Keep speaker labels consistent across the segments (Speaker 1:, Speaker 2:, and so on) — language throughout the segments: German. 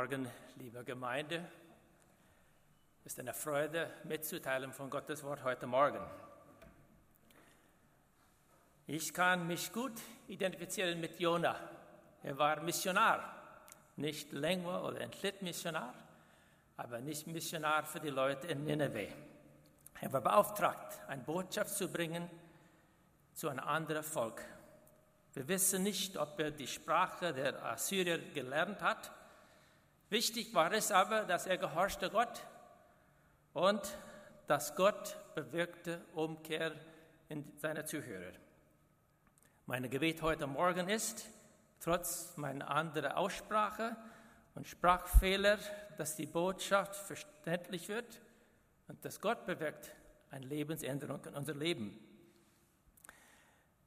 Speaker 1: Morgen, liebe Gemeinde. Es ist eine Freude, mitzuteilen von Gottes Wort heute Morgen. Ich kann mich gut identifizieren mit Jona. Er war Missionar, nicht Länger oder Entschlitt-Missionar, aber nicht Missionar für die Leute in Nineveh. Er war beauftragt, eine Botschaft zu bringen zu einem anderen Volk. Wir wissen nicht, ob er die Sprache der Assyrier gelernt hat Wichtig war es aber, dass er gehorchte Gott und dass Gott bewirkte Umkehr in seine Zuhörer. Mein Gebet heute Morgen ist, trotz meiner anderen Aussprache und Sprachfehler, dass die Botschaft verständlich wird und dass Gott bewirkt eine Lebensänderung in unser Leben.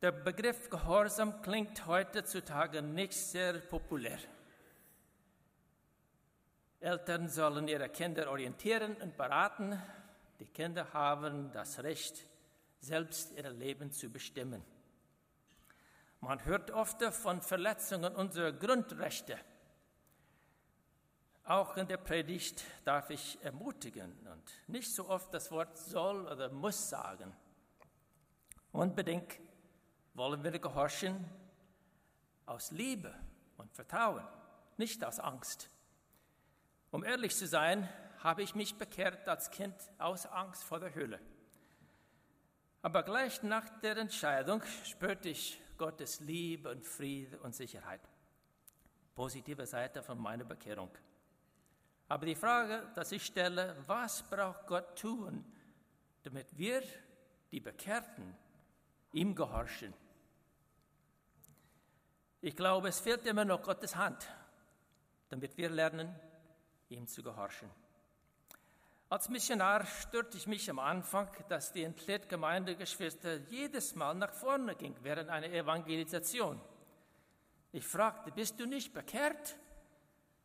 Speaker 1: Der Begriff Gehorsam klingt heutzutage nicht sehr populär. Eltern sollen ihre Kinder orientieren und beraten. Die Kinder haben das Recht, selbst ihr Leben zu bestimmen. Man hört oft von Verletzungen unserer Grundrechte. Auch in der Predigt darf ich ermutigen und nicht so oft das Wort soll oder muss sagen. Unbedingt wollen wir gehorchen aus Liebe und Vertrauen, nicht aus Angst. Um ehrlich zu sein, habe ich mich bekehrt als Kind aus Angst vor der Hölle. Aber gleich nach der Entscheidung spürte ich Gottes Liebe und Friede und Sicherheit. Positive Seite von meiner Bekehrung. Aber die Frage, dass ich stelle, was braucht Gott tun, damit wir, die Bekehrten, ihm gehorchen? Ich glaube, es fehlt immer noch Gottes Hand, damit wir lernen, ihm zu gehorchen. Als Missionar störte ich mich am Anfang, dass die Entlet-Gemeindegeschwister jedes Mal nach vorne ging während einer Evangelisation. Ich fragte, bist du nicht bekehrt?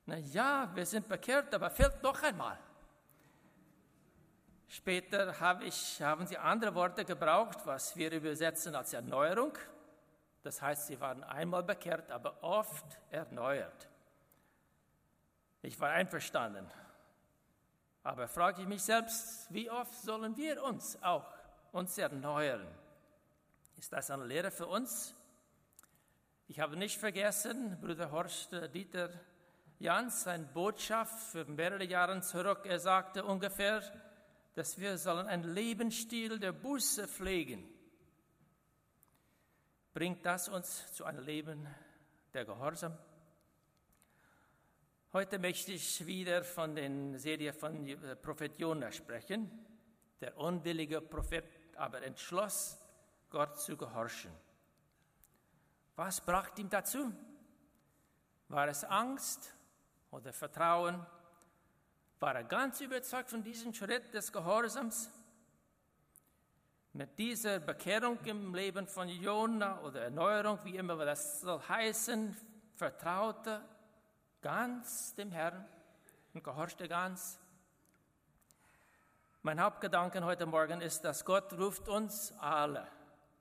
Speaker 1: Na ja, wir sind bekehrt, aber fehlt noch einmal. Später habe ich, haben sie andere Worte gebraucht, was wir übersetzen als Erneuerung. Das heißt, sie waren einmal bekehrt, aber oft erneuert. Ich war einverstanden. Aber frage ich mich selbst, wie oft sollen wir uns auch uns erneuern? Ist das eine Lehre für uns? Ich habe nicht vergessen, Bruder Horst Dieter Jans, seine Botschaft für mehrere Jahre zurück. Er sagte ungefähr, dass wir sollen einen Lebensstil der Buße pflegen. Bringt das uns zu einem Leben der Gehorsam? Heute möchte ich wieder von der Serie von äh, Prophet Jona sprechen. Der unwillige Prophet aber entschloss, Gott zu gehorchen. Was brachte ihm dazu? War es Angst oder Vertrauen? War er ganz überzeugt von diesem Schritt des Gehorsams? Mit dieser Bekehrung im Leben von Jona oder Erneuerung, wie immer das soll heißen, vertraute ganz dem Herrn und gehorchte ganz. Mein Hauptgedanke heute Morgen ist, dass Gott ruft uns alle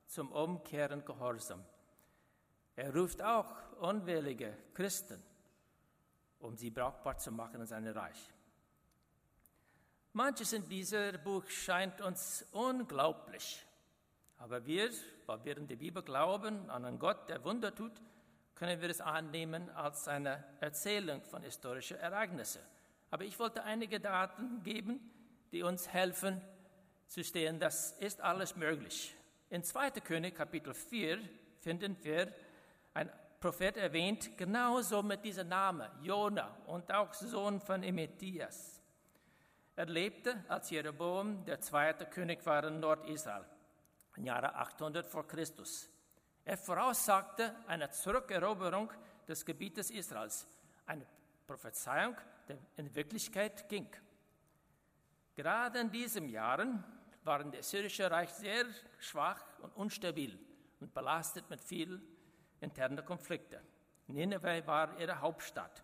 Speaker 1: zum Umkehren Gehorsam. Er ruft auch unwillige Christen, um sie brauchbar zu machen in seinem Reich. Manches in diesem Buch scheint uns unglaublich. Aber wir, weil wir in die Bibel glauben, an einen Gott, der Wunder tut, können wir es annehmen als eine Erzählung von historischen Ereignissen. Aber ich wollte einige Daten geben, die uns helfen zu stehen, das ist alles möglich. In 2. König Kapitel 4 finden wir ein Prophet erwähnt, genauso mit diesem Namen, Jona und auch Sohn von Emethias. Er lebte, als Jeroboam der zweite König war in Nordisrael, im Jahre 800 vor Christus. Er voraussagte eine Zurückeroberung des Gebietes Israels, eine Prophezeiung, die in Wirklichkeit ging. Gerade in diesen Jahren war das syrische Reich sehr schwach und unstabil und belastet mit vielen internen Konflikten. Nineveh war ihre Hauptstadt.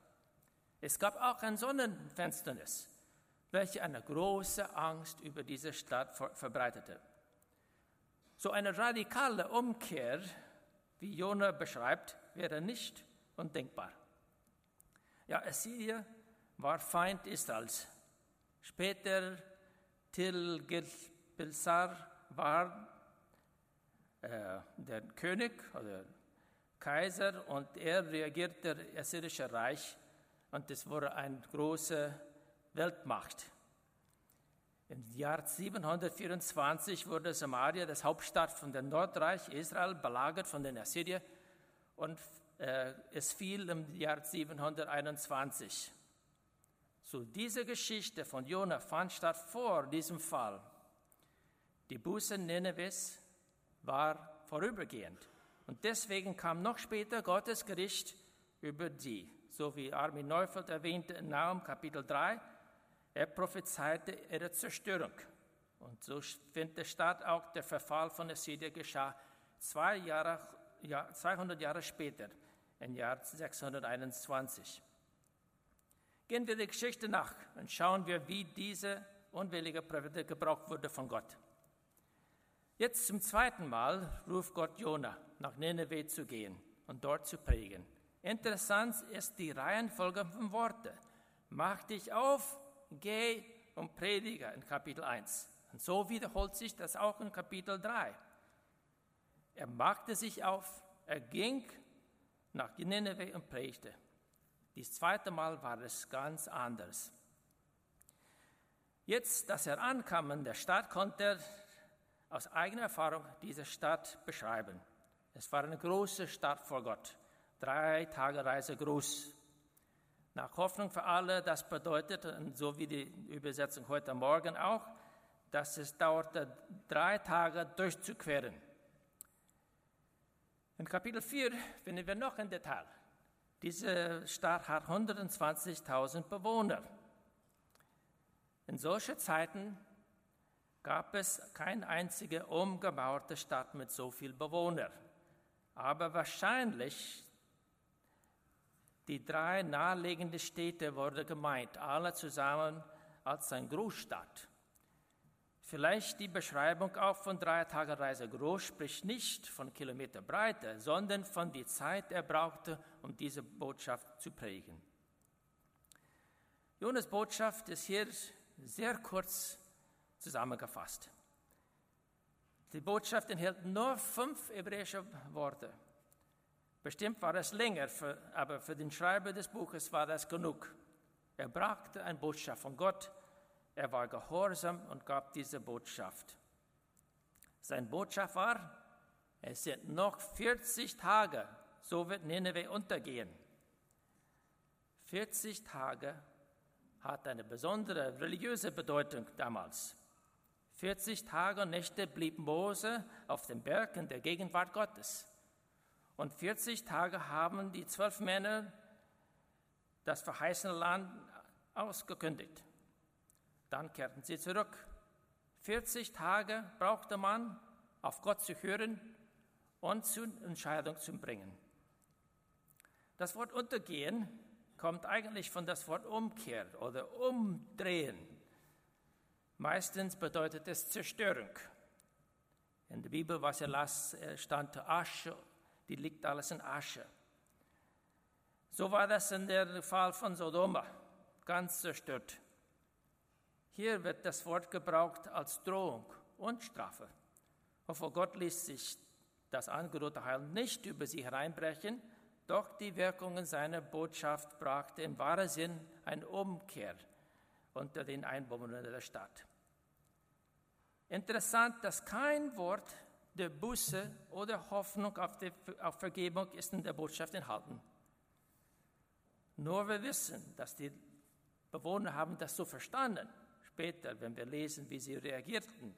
Speaker 1: Es gab auch ein Sonnenfinsternis, welche eine große Angst über diese Stadt verbreitete. So eine radikale Umkehr wie Jona beschreibt, wäre nicht undenkbar. Ja, Assyrien war Feind Israels. Später Tilgilpilsar war äh, der König oder Kaiser und er reagierte das assyrische Reich und es wurde eine große Weltmacht. Im Jahr 724 wurde Samaria, das Hauptstadt von dem Nordreich Israel, belagert von den Assyriern und äh, es fiel im Jahr 721. So, diese Geschichte von Jona fand statt vor diesem Fall. Die Buße Ninevehs war vorübergehend. Und deswegen kam noch später Gottes Gericht über die. So wie Armin Neufeld erwähnte in Naum Kapitel 3, er prophezeite ihre Zerstörung. Und so findet statt auch der Verfall von Assyrien geschah zwei Jahre, ja, 200 Jahre später, im Jahr 621. Gehen wir der Geschichte nach und schauen wir, wie diese unwillige Prophete gebraucht wurde von Gott. Jetzt zum zweiten Mal ruft Gott Jona, nach Nineveh zu gehen und dort zu prägen. Interessant ist die Reihenfolge von Worten. Mach dich auf, geh und predige in Kapitel 1. Und so wiederholt sich das auch in Kapitel 3. Er machte sich auf, er ging nach Nineveh und predigte. Das zweite Mal war es ganz anders. Jetzt, dass er ankam in der Stadt, konnte er aus eigener Erfahrung diese Stadt beschreiben. Es war eine große Stadt vor Gott, drei Tage Reise groß. Nach Hoffnung für alle, das bedeutet, so wie die Übersetzung heute Morgen auch, dass es dauerte drei Tage durchzuqueren. In Kapitel 4 finden wir noch ein Detail. Diese Stadt hat 120.000 Bewohner. In solchen Zeiten gab es keine einzige umgebaute Stadt mit so vielen Bewohnern. Aber wahrscheinlich die drei naheliegenden Städte wurden gemeint, alle zusammen als eine Großstadt. Vielleicht die Beschreibung auch von drei Tage Reise groß spricht nicht von Kilometerbreite, sondern von der Zeit, er brauchte, um diese Botschaft zu prägen. Jonas Botschaft ist hier sehr kurz zusammengefasst. Die Botschaft enthält nur fünf hebräische Worte. Bestimmt war es länger, für, aber für den Schreiber des Buches war das genug. Er brachte eine Botschaft von Gott, er war gehorsam und gab diese Botschaft. Sein Botschaft war, es sind noch 40 Tage, so wird Nineveh untergehen. 40 Tage hat eine besondere religiöse Bedeutung damals. 40 Tage und Nächte blieb Mose auf dem Berg in der Gegenwart Gottes. Und 40 Tage haben die zwölf Männer das verheißene Land ausgekündigt. Dann kehrten sie zurück. 40 Tage brauchte man, auf Gott zu hören und zur Entscheidung zu bringen. Das Wort untergehen kommt eigentlich von das Wort Umkehr oder umdrehen. Meistens bedeutet es Zerstörung. In der Bibel, was er las, stand Asche, die liegt alles in Asche. So war das in der Fall von Sodoma, ganz zerstört. Hier wird das Wort gebraucht als Drohung und Strafe. Obwohl Gott ließ sich das angedrohte Heil nicht über sie hereinbrechen, doch die Wirkungen seiner Botschaft brachte im wahren Sinn eine Umkehr unter den Einwohnern der Stadt. Interessant, dass kein Wort der Buße oder Hoffnung auf, die, auf Vergebung ist in der Botschaft enthalten. Nur wir wissen, dass die Bewohner haben das so verstanden. Später, wenn wir lesen, wie sie reagierten.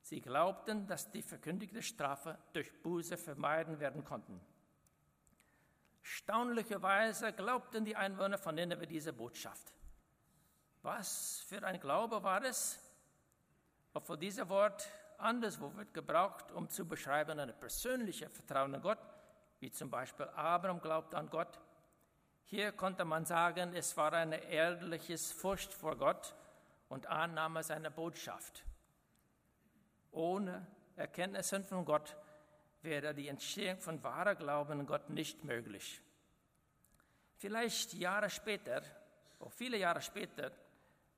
Speaker 1: Sie glaubten, dass die verkündigte Strafe durch Buße vermeiden werden konnten. Staunlicherweise glaubten die Einwohner von Nineveh diese Botschaft. Was für ein Glaube war es? Obwohl dieses Wort anderswo wird gebraucht, um zu beschreiben ein persönliches Vertrauen an Gott, wie zum Beispiel Abraham glaubt an Gott. Hier konnte man sagen, es war eine ehrliches Furcht vor Gott und Annahme seiner Botschaft. Ohne Erkenntnissen von Gott wäre die Entstehung von wahrer Glauben an Gott nicht möglich. Vielleicht Jahre später Auch viele Jahre später,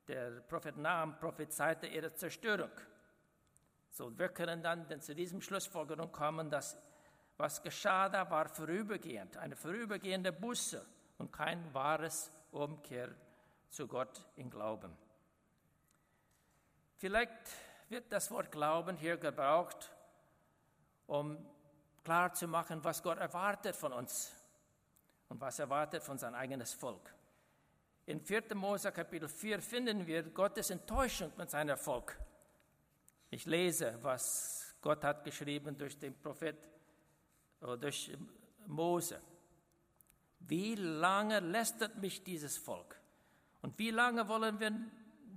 Speaker 1: der Prophet Naam prophezeite ihre Zerstörung. So, wir können dann zu diesem Schlussfolgerung kommen, dass was geschah da war vorübergehend, eine vorübergehende Busse und kein wahres Umkehr zu Gott in Glauben. Vielleicht wird das Wort Glauben hier gebraucht, um klarzumachen, was Gott erwartet von uns und was erwartet von sein eigenes Volk. In 4. Mose Kapitel 4 finden wir Gottes Enttäuschung mit seinem Volk. Ich lese, was Gott hat geschrieben durch den Prophet oder durch Mose. Wie lange lästert mich dieses Volk? Und wie lange wollen wir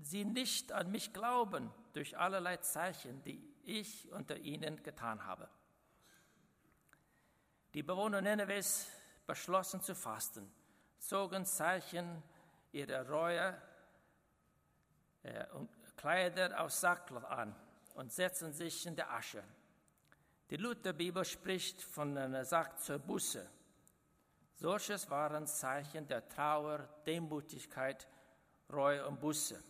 Speaker 1: sie nicht an mich glauben durch allerlei Zeichen, die ich unter ihnen getan habe? Die Bewohner Ninevehs beschlossen zu fasten, zogen Zeichen ihrer Reue äh, und Kleider aus Sackler an und setzten sich in der Asche. Die Lutherbibel spricht von einer Sack zur Busse. Solches waren Zeichen der Trauer, Demutigkeit, Reue und Busse.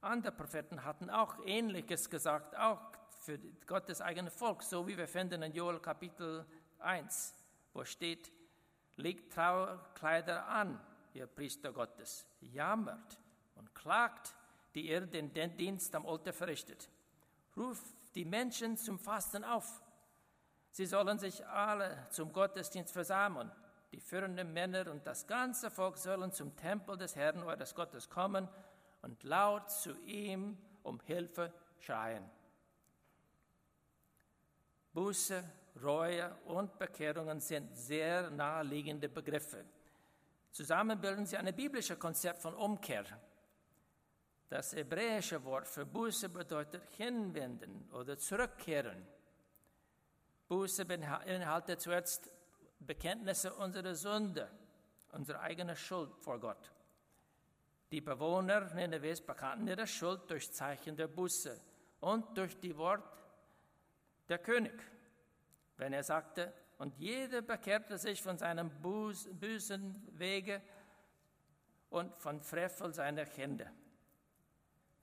Speaker 1: Andere Propheten hatten auch Ähnliches gesagt, auch für Gottes eigenes Volk, so wie wir finden in Joel Kapitel 1, wo steht, legt Trauerkleider an, ihr Priester Gottes, jammert und klagt, die ihr den Dienst am Altar verrichtet. Ruft die Menschen zum Fasten auf. Sie sollen sich alle zum Gottesdienst versammeln. Die führenden Männer und das ganze Volk sollen zum Tempel des Herrn eures Gottes kommen und laut zu ihm um Hilfe schreien. Buße, Reue und Bekehrungen sind sehr naheliegende Begriffe. Zusammen bilden sie ein biblisches Konzept von Umkehr. Das hebräische Wort für Buße bedeutet hinwenden oder zurückkehren. Buße beinhaltet zuerst Bekenntnisse unserer Sünde, unserer eigenen Schuld vor Gott. Die Bewohner Ninevehs bekannten ihre Schuld durch Zeichen der Buße und durch die Wort der König, wenn er sagte, und jeder bekehrte sich von seinem bösen Wege und von Frevel seiner Kinder.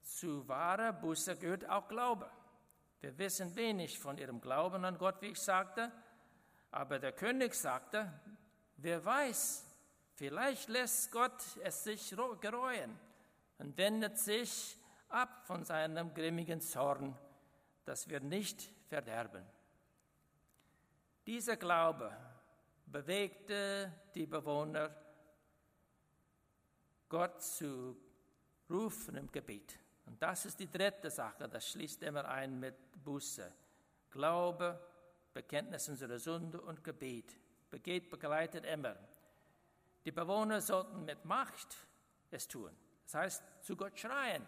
Speaker 1: Zu wahrer Buße gehört auch Glaube. Wir wissen wenig von ihrem Glauben an Gott, wie ich sagte, aber der König sagte, wer weiß, vielleicht lässt Gott es sich gereuen und wendet sich ab von seinem grimmigen Zorn, dass wir nicht verderben. Dieser Glaube bewegte die Bewohner, Gott zu rufen im Gebet. Und das ist die dritte Sache, das schließt immer ein mit Buße. Glaube, Bekenntnis unserer Sünde und Gebet. Gebet begleitet immer. Die Bewohner sollten mit Macht es tun. Das heißt, zu Gott schreien.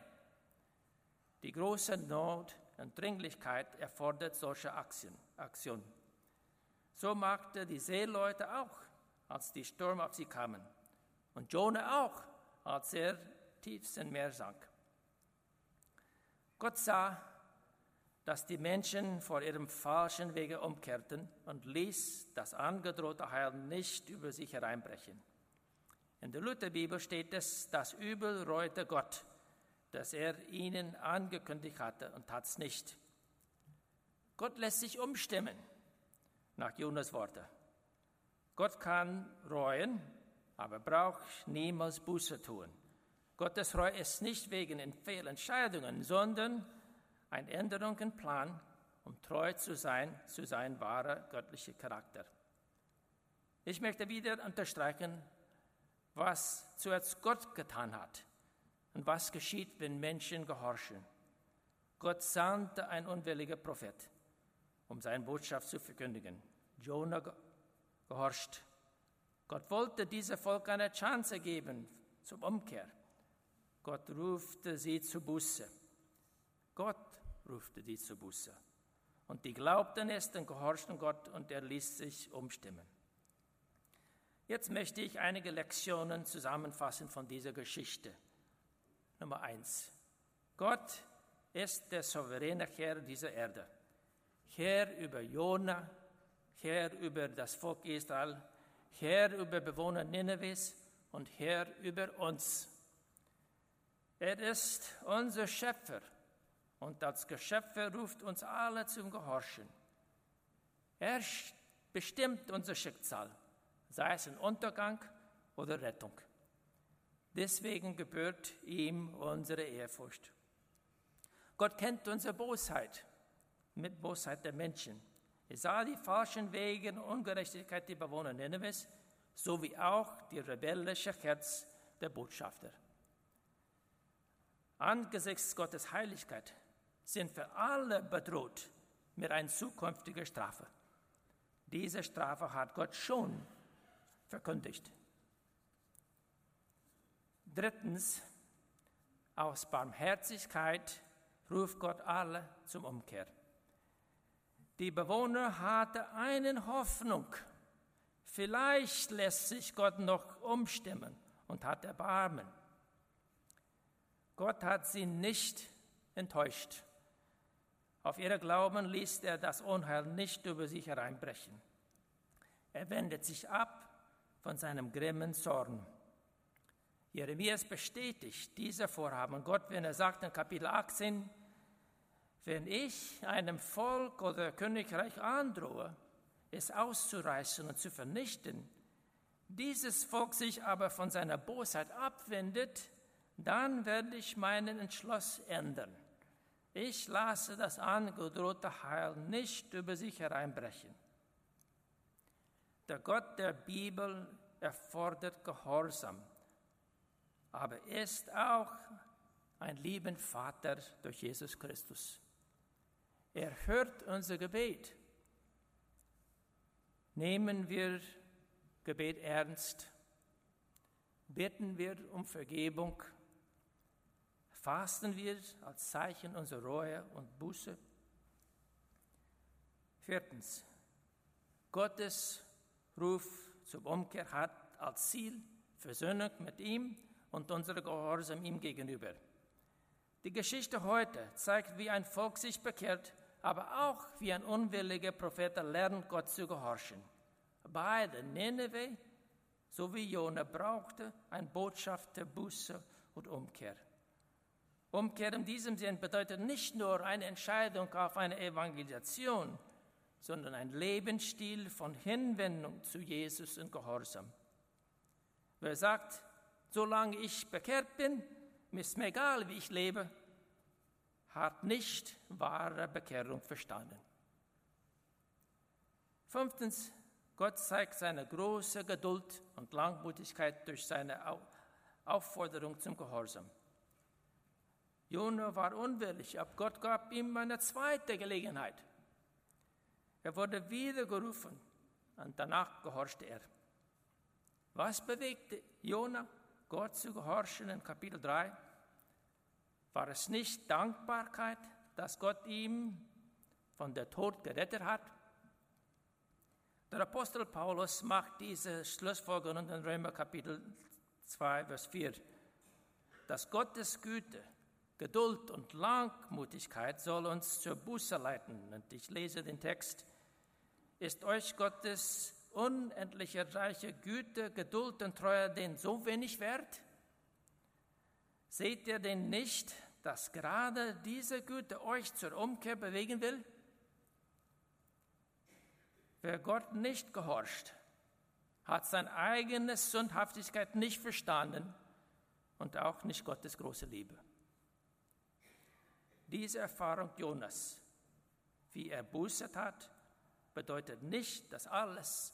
Speaker 1: Die große Not und Dringlichkeit erfordert solche Aktionen. So machte die Seeleute auch, als die Sturm auf sie kamen. Und Jonah auch, als er tief ins Meer sank. Gott sah, dass die Menschen vor ihrem falschen Wege umkehrten und ließ das angedrohte Heil nicht über sich hereinbrechen. In der Lutherbibel steht es, das Übel reute Gott, dass er ihnen angekündigt hatte und tat es nicht. Gott lässt sich umstimmen, nach Jonas Worte. Gott kann reuen, aber braucht niemals Buße tun. Gottes Reue ist nicht wegen Fehlentscheidungen, sondern eine Änderung im Plan, um treu zu sein zu seinem wahren göttlichen Charakter. Ich möchte wieder unterstreichen, was zuerst Gott getan hat und was geschieht, wenn Menschen gehorchen. Gott sandte ein unwilliger Prophet, um seine Botschaft zu verkündigen. Jonah gehorcht. Gott wollte diesem Volk eine Chance geben zum Umkehr. Gott rufte sie zu Buße. Gott rufte die zu Buße. Und die glaubten es und gehorchten Gott und er ließ sich umstimmen. Jetzt möchte ich einige Lektionen zusammenfassen von dieser Geschichte. Nummer eins. Gott ist der souveräne Herr dieser Erde. Herr über Jona, Herr über das Volk Israel, Herr über Bewohner Ninevehs und Herr über uns. Er ist unser Schöpfer und als Geschöpfe ruft uns alle zum Gehorchen. Er bestimmt unser Schicksal, sei es ein Untergang oder Rettung. Deswegen gebührt ihm unsere Ehrfurcht. Gott kennt unsere Bosheit mit Bosheit der Menschen. Er sah die falschen Wege und Ungerechtigkeit der Bewohner Ninevehs, sowie auch die rebellische Herz der Botschafter. Angesichts Gottes Heiligkeit sind wir alle bedroht mit einer zukünftigen Strafe. Diese Strafe hat Gott schon verkündigt. Drittens, aus Barmherzigkeit ruft Gott alle zum Umkehr. Die Bewohner hatten eine Hoffnung. Vielleicht lässt sich Gott noch umstimmen und hat Erbarmen. Gott hat sie nicht enttäuscht. Auf ihre Glauben ließ er das Unheil nicht über sich hereinbrechen. Er wendet sich ab von seinem grimmen Zorn. Jeremias bestätigt diese Vorhaben Gott, wenn er sagt in Kapitel 18, wenn ich einem Volk oder Königreich androhe, es auszureißen und zu vernichten, dieses Volk sich aber von seiner Bosheit abwendet, dann werde ich meinen Entschluss ändern. Ich lasse das angedrohte Heil nicht über sich hereinbrechen. Der Gott der Bibel erfordert Gehorsam, aber ist auch ein liebender Vater durch Jesus Christus. Er hört unser Gebet. Nehmen wir Gebet ernst. Bitten wir um Vergebung. Fasten wir als Zeichen unserer Reue und Buße. Viertens. Gottes Ruf zur Umkehr hat als Ziel Versöhnung mit ihm und unsere Gehorsam ihm gegenüber. Die Geschichte heute zeigt, wie ein Volk sich bekehrt, aber auch wie ein unwilliger Prophet lernt, Gott zu gehorchen. Beide, Nineveh sowie Jona, brauchte ein Botschaft der Buße und Umkehr. Umkehr in diesem Sinn bedeutet nicht nur eine Entscheidung auf eine Evangelisation, sondern ein Lebensstil von Hinwendung zu Jesus und Gehorsam. Wer sagt, solange ich bekehrt bin, ist mir egal, wie ich lebe, hat nicht wahre Bekehrung verstanden. Fünftens, Gott zeigt seine große Geduld und Langmutigkeit durch seine Aufforderung zum Gehorsam. Jona war unwillig, aber Gott gab ihm eine zweite Gelegenheit. Er wurde wieder gerufen und danach gehorchte er. Was bewegte Jona, Gott zu gehorchen in Kapitel 3? War es nicht Dankbarkeit, dass Gott ihm von der Tod gerettet hat? Der Apostel Paulus macht diese Schlussfolgerung in Römer Kapitel 2, Vers 4, dass Gottes Güte Geduld und Langmutigkeit soll uns zur Buße leiten. Und ich lese den Text. Ist euch Gottes unendliche reiche Güte, Geduld und Treue denn so wenig wert? Seht ihr denn nicht, dass gerade diese Güte euch zur Umkehr bewegen will? Wer Gott nicht gehorcht, hat seine eigene Sündhaftigkeit nicht verstanden und auch nicht Gottes große Liebe. Diese Erfahrung Jonas, wie er Buße hat, bedeutet nicht, dass alles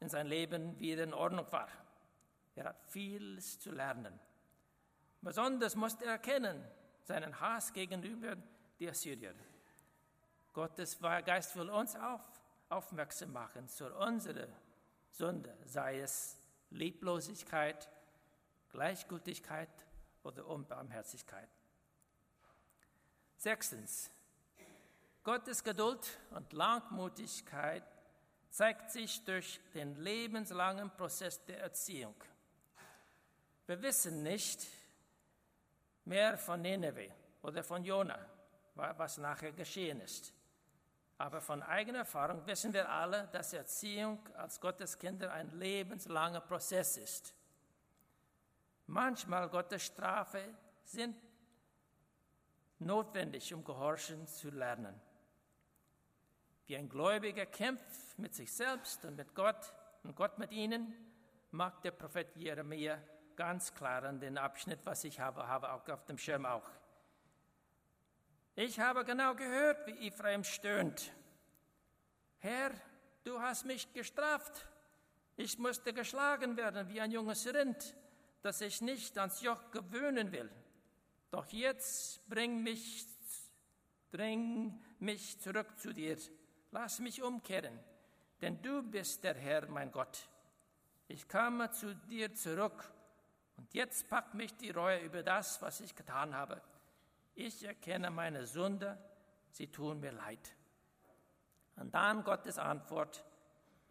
Speaker 1: in seinem Leben wieder in Ordnung war. Er hat vieles zu lernen. Besonders musste er erkennen seinen Hass gegenüber der Assyrier. Gottes Geist will uns auf, aufmerksam machen zu unserer Sünde, sei es Lieblosigkeit, Gleichgültigkeit oder Unbarmherzigkeit. Sechstens, Gottes Geduld und Langmutigkeit zeigt sich durch den lebenslangen Prozess der Erziehung. Wir wissen nicht mehr von Nineveh oder von Jona, was nachher geschehen ist. Aber von eigener Erfahrung wissen wir alle, dass Erziehung als Gottes Kinder ein lebenslanger Prozess ist. Manchmal Gottes Strafe sind notwendig, um Gehorchen zu lernen. Wie ein Gläubiger kämpft mit sich selbst und mit Gott und Gott mit ihnen, macht der Prophet Jeremia ganz klar an den Abschnitt, was ich habe, habe auch auf dem Schirm auch. Ich habe genau gehört, wie Ephraim stöhnt. Herr, du hast mich gestraft. Ich musste geschlagen werden wie ein junges Rind, das ich nicht ans Joch gewöhnen will. Doch jetzt bring mich, bring mich zurück zu dir. Lass mich umkehren, denn du bist der Herr, mein Gott. Ich komme zu dir zurück und jetzt packt mich die Reue über das, was ich getan habe. Ich erkenne meine Sünde, sie tun mir leid. Und dann Gottes Antwort.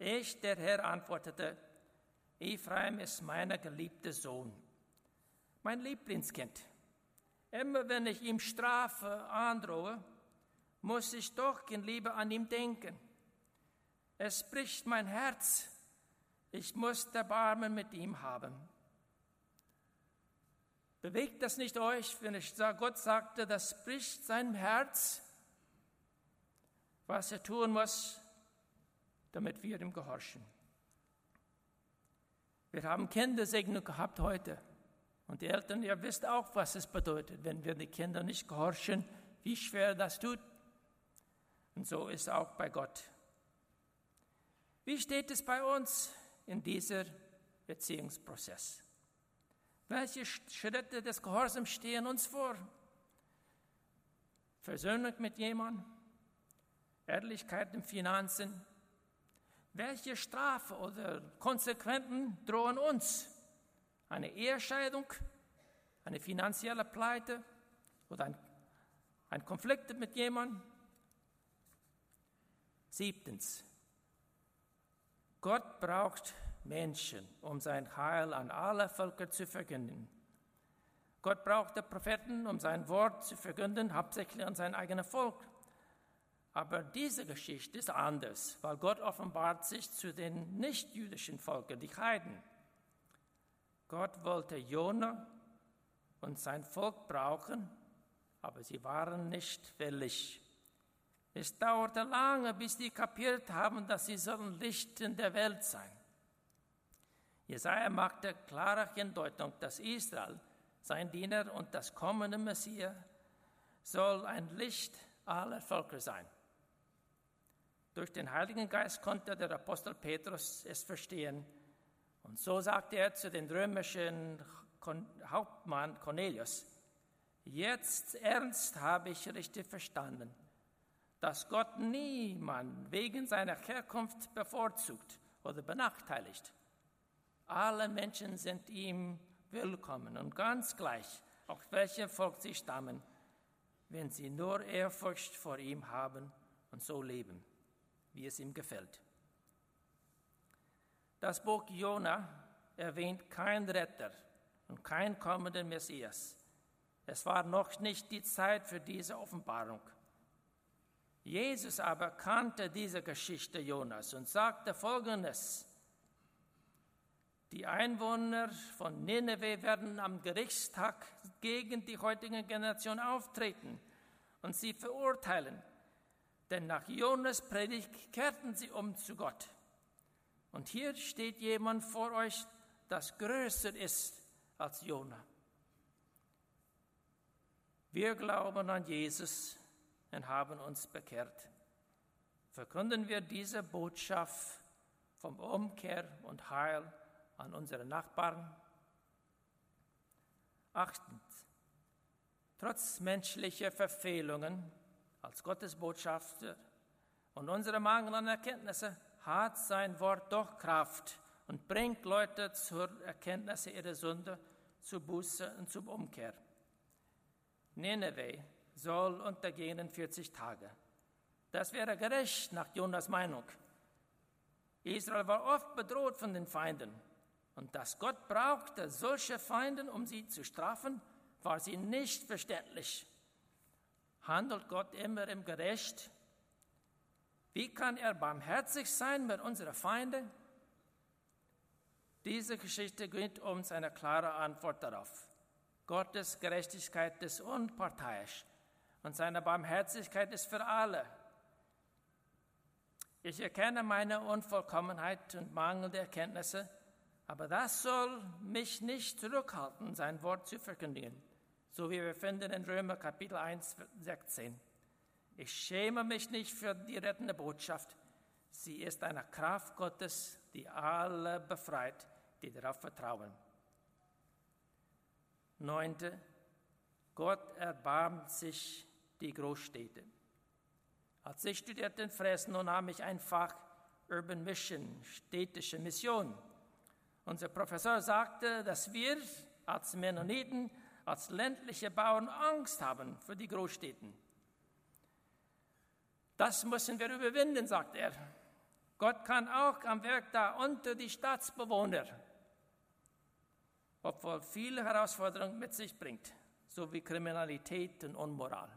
Speaker 1: Ich, der Herr, antwortete, Ephraim ist mein geliebter Sohn, mein Lieblingskind. Immer wenn ich ihm Strafe androhe, muss ich doch in Liebe an ihm denken. Es bricht mein Herz. Ich muss Erbarmen mit ihm haben. Bewegt das nicht euch, wenn ich sage, Gott sagte, das bricht sein Herz, was er tun muss, damit wir ihm gehorchen. Wir haben Kindersegnung gehabt heute. Und die Eltern, ihr wisst auch, was es bedeutet, wenn wir die Kinder nicht gehorchen, wie schwer das tut. Und so ist auch bei Gott. Wie steht es bei uns in dieser Beziehungsprozess? Welche Schritte des Gehorsams stehen uns vor? Versöhnung mit jemandem, Ehrlichkeit in Finanzen. Welche Strafe oder Konsequenzen drohen uns? Eine Ehescheidung, eine finanzielle Pleite oder ein, ein Konflikt mit jemandem? Siebtens, Gott braucht Menschen, um sein Heil an alle Völker zu verkünden. Gott brauchte Propheten, um sein Wort zu verkünden, hauptsächlich an sein eigenes Volk. Aber diese Geschichte ist anders, weil Gott offenbart sich zu den nichtjüdischen Völkern, die Heiden. Gott wollte Jona und sein Volk brauchen, aber sie waren nicht willig. Es dauerte lange, bis sie kapiert haben, dass sie sollen Licht in der Welt sein. Jesaja machte klare Hindeutung, dass Israel, sein Diener und das kommende Messias, soll ein Licht aller Völker sein. Durch den Heiligen Geist konnte der Apostel Petrus es verstehen. Und so sagte er zu dem römischen Hauptmann Cornelius, jetzt ernst habe ich richtig verstanden, dass Gott niemand wegen seiner Herkunft bevorzugt oder benachteiligt. Alle Menschen sind ihm willkommen und ganz gleich, auch welche Volk sie stammen, wenn sie nur Ehrfurcht vor ihm haben und so leben, wie es ihm gefällt. Das Buch Jona erwähnt keinen Retter und keinen kommenden Messias. Es war noch nicht die Zeit für diese Offenbarung. Jesus aber kannte diese Geschichte Jonas und sagte Folgendes. Die Einwohner von Nineveh werden am Gerichtstag gegen die heutige Generation auftreten und sie verurteilen. Denn nach Jonas Predigt kehrten sie um zu Gott. Und hier steht jemand vor euch, das größer ist als Jona. Wir glauben an Jesus und haben uns bekehrt. Verkünden wir diese Botschaft vom Umkehr und Heil an unsere Nachbarn. Achtens, trotz menschlicher Verfehlungen als Gottesbotschafter und unserer mangelnden Erkenntnisse hat sein Wort doch Kraft und bringt Leute zur Erkenntnis ihrer Sünde, zur Buße und zur Umkehr. Nineveh soll untergehen in 40 Tage. Das wäre gerecht nach Jonas Meinung. Israel war oft bedroht von den Feinden. Und dass Gott brauchte solche Feinde, um sie zu strafen, war sie nicht verständlich. Handelt Gott immer im Gerecht? Wie kann er barmherzig sein mit unseren Feinden? Diese Geschichte gibt uns eine klare Antwort darauf. Gottes Gerechtigkeit ist unparteiisch und seine Barmherzigkeit ist für alle. Ich erkenne meine Unvollkommenheit und mangelnde Erkenntnisse, aber das soll mich nicht zurückhalten, sein Wort zu verkündigen, so wie wir finden in Römer Kapitel 1, 16. Ich schäme mich nicht für die rettende Botschaft. Sie ist eine Kraft Gottes, die alle befreit, die darauf vertrauen. Neunte, Gott erbarmt sich die Großstädte. Als ich studierte in Fresno, nahm ich ein Fach Urban Mission, städtische Mission. Unser Professor sagte, dass wir als Mennoniten, als ländliche Bauern Angst haben vor die Großstädten. Das müssen wir überwinden, sagt er. Gott kann auch am Werk da unter die Staatsbewohner, obwohl viele Herausforderungen mit sich bringt, so wie Kriminalität und Unmoral.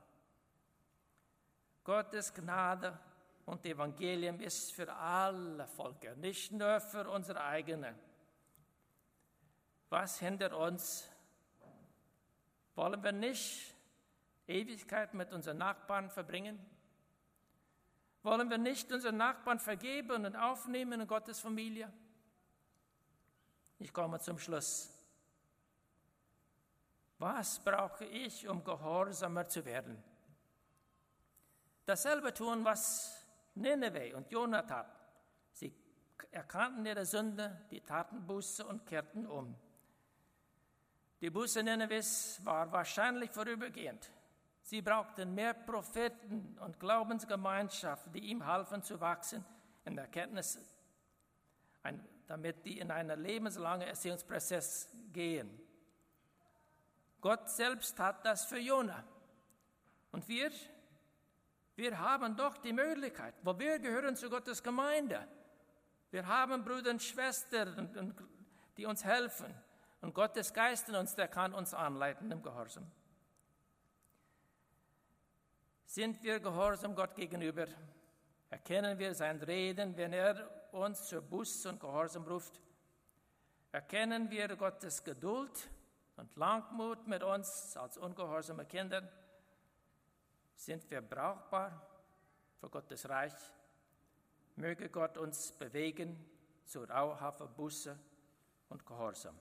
Speaker 1: Gottes Gnade und Evangelium ist für alle Völker, nicht nur für unsere eigene. Was hindert uns? Wollen wir nicht Ewigkeit mit unseren Nachbarn verbringen? Wollen wir nicht unseren Nachbarn vergeben und aufnehmen in Gottes Familie? Ich komme zum Schluss. Was brauche ich, um gehorsamer zu werden? Dasselbe tun, was Nineveh und Jonah taten. Sie erkannten ihre Sünde, die taten Buße und kehrten um. Die Buße Ninevehs war wahrscheinlich vorübergehend. Sie brauchten mehr Propheten und Glaubensgemeinschaften, die ihm halfen zu wachsen in der Kenntnis, damit die in einen lebenslangen Erziehungsprozess gehen. Gott selbst hat das für Jona. Und wir, wir haben doch die Möglichkeit, wo wir gehören zu Gottes Gemeinde. Wir haben Brüder und Schwestern, die uns helfen. Und Gottes Geist in uns, der kann uns anleiten im Gehorsam. Sind wir gehorsam Gott gegenüber? Erkennen wir sein Reden, wenn er uns zur Buß und Gehorsam ruft? Erkennen wir Gottes Geduld und Langmut mit uns als ungehorsame Kinder? Sind wir brauchbar für Gottes Reich? Möge Gott uns bewegen zur dauerhaften Buße und Gehorsam.